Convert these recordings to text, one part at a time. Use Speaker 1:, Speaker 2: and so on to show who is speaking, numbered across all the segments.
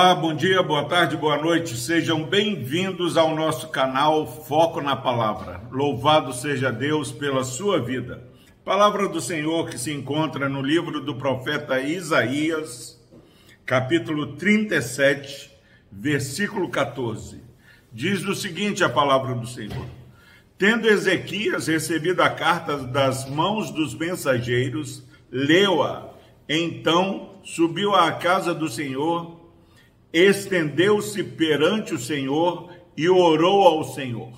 Speaker 1: Olá, bom dia, boa tarde, boa noite. Sejam bem-vindos ao nosso canal Foco na Palavra. Louvado seja Deus pela sua vida. Palavra do Senhor que se encontra no livro do profeta Isaías, capítulo 37, versículo 14. Diz o seguinte a palavra do Senhor: Tendo Ezequias recebido a carta das mãos dos mensageiros, leu-a. Então subiu à casa do Senhor estendeu-se perante o Senhor e orou ao Senhor.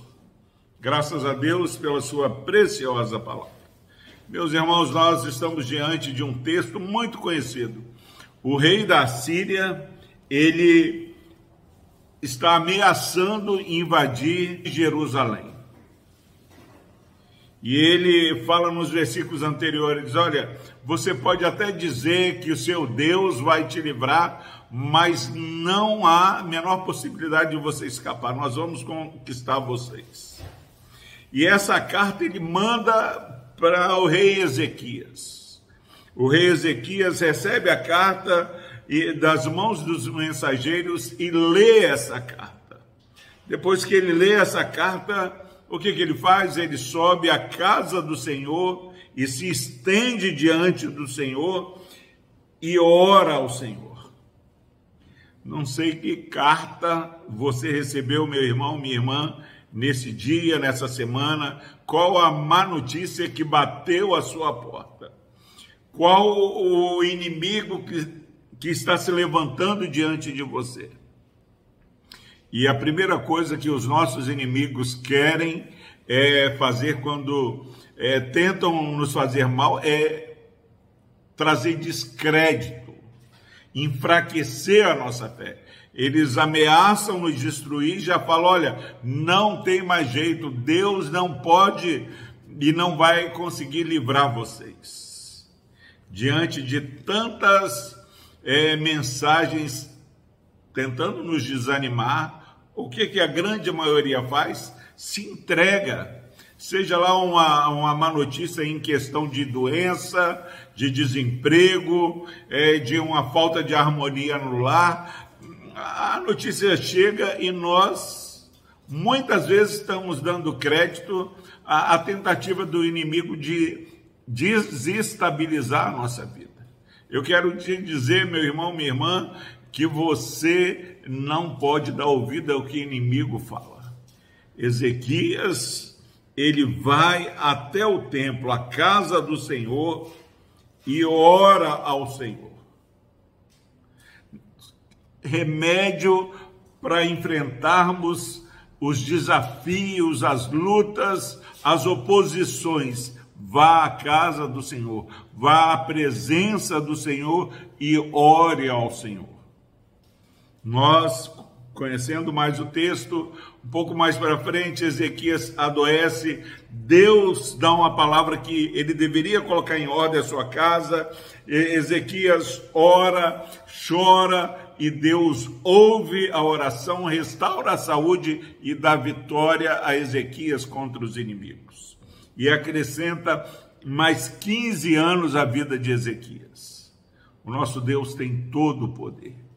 Speaker 1: Graças a Deus pela sua preciosa palavra. Meus irmãos, nós estamos diante de um texto muito conhecido. O rei da Síria, ele está ameaçando invadir Jerusalém. E ele fala nos versículos anteriores: olha, você pode até dizer que o seu Deus vai te livrar, mas não há menor possibilidade de você escapar. Nós vamos conquistar vocês. E essa carta ele manda para o rei Ezequias. O rei Ezequias recebe a carta das mãos dos mensageiros e lê essa carta. Depois que ele lê essa carta, o que, que ele faz? Ele sobe à casa do Senhor e se estende diante do Senhor e ora ao Senhor. Não sei que carta você recebeu, meu irmão, minha irmã, nesse dia, nessa semana, qual a má notícia que bateu a sua porta? Qual o inimigo que, que está se levantando diante de você? E a primeira coisa que os nossos inimigos querem é fazer quando é, tentam nos fazer mal é trazer descrédito, enfraquecer a nossa fé. Eles ameaçam nos destruir, já falam: olha, não tem mais jeito, Deus não pode e não vai conseguir livrar vocês. Diante de tantas é, mensagens tentando nos desanimar, o que, que a grande maioria faz? Se entrega. Seja lá uma, uma má notícia em questão de doença, de desemprego, é, de uma falta de harmonia no lar. A notícia chega e nós, muitas vezes, estamos dando crédito à, à tentativa do inimigo de desestabilizar a nossa vida. Eu quero te dizer, meu irmão, minha irmã, que você não pode dar ouvido ao que o inimigo fala. Ezequias, ele vai até o templo, a casa do Senhor, e ora ao Senhor. Remédio para enfrentarmos os desafios, as lutas, as oposições. Vá à casa do Senhor, vá à presença do Senhor e ore ao Senhor. Nós, conhecendo mais o texto, um pouco mais para frente, Ezequias adoece, Deus dá uma palavra que ele deveria colocar em ordem a sua casa, Ezequias ora, chora e Deus ouve a oração, restaura a saúde e dá vitória a Ezequias contra os inimigos. E acrescenta mais 15 anos à vida de Ezequias. O nosso Deus tem todo o poder.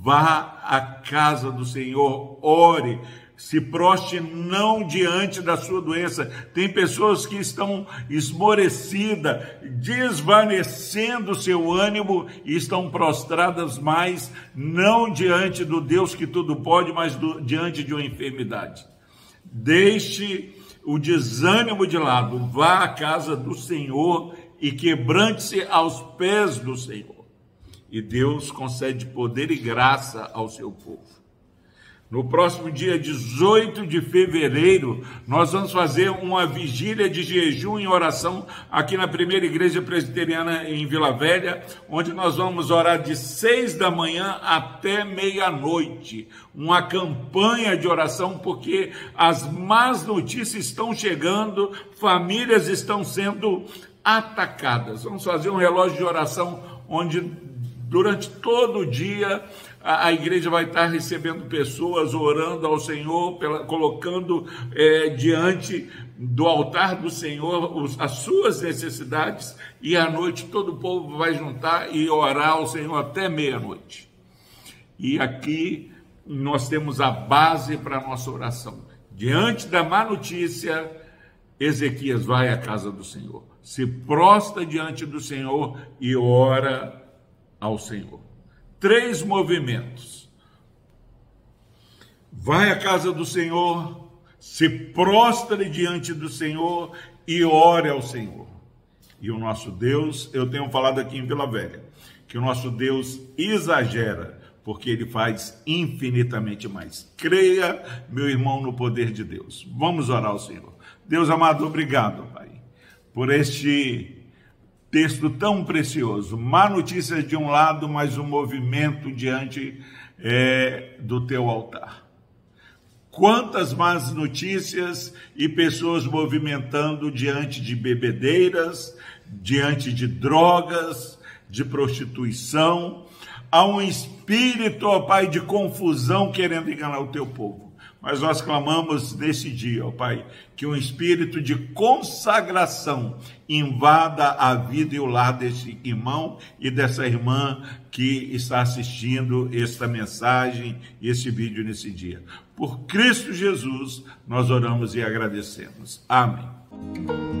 Speaker 1: Vá à casa do Senhor, ore, se proste não diante da sua doença. Tem pessoas que estão esmorecidas, desvanecendo seu ânimo e estão prostradas mais, não diante do Deus que tudo pode, mas do, diante de uma enfermidade. Deixe o desânimo de lado, vá à casa do Senhor e quebrante-se aos pés do Senhor e Deus concede poder e graça ao seu povo. No próximo dia 18 de fevereiro, nós vamos fazer uma vigília de jejum e oração aqui na primeira igreja presbiteriana em Vila Velha, onde nós vamos orar de seis da manhã até meia-noite. Uma campanha de oração, porque as más notícias estão chegando, famílias estão sendo atacadas. Vamos fazer um relógio de oração onde Durante todo o dia, a, igreja vai estar recebendo pessoas, orando ao Senhor, pela, colocando é, diante do altar do Senhor os, as suas necessidades, e à noite todo o povo vai juntar e orar ao Senhor até meia-noite. E aqui nós temos a base para a nossa oração. Diante da má notícia, Ezequias vai à casa do Senhor, se prostra diante do Senhor e ora ao Senhor. Três movimentos. Vai à casa do Senhor, se prostre diante do Senhor e ore ao Senhor. E o nosso Deus, eu tenho falado aqui em Vila Velha, que o nosso Deus exagera, porque ele faz infinitamente mais. Creia, meu irmão, no poder de Deus. Vamos orar ao Senhor. Deus amado, obrigado, Pai, por este texto tão precioso. Má notícia de um lado, mas um movimento diante é, do teu altar. Quantas más notícias e pessoas movimentando diante de bebedeiras, diante de drogas, de prostituição. Há um espírito, ó Pai, de confusão querendo enganar o teu povo. Mas nós clamamos nesse dia, ó Pai, que um espírito de consagração invada a vida e o lar desse irmão e dessa irmã que está assistindo esta mensagem, esse vídeo nesse dia. Por Cristo Jesus, nós oramos e agradecemos. Amém.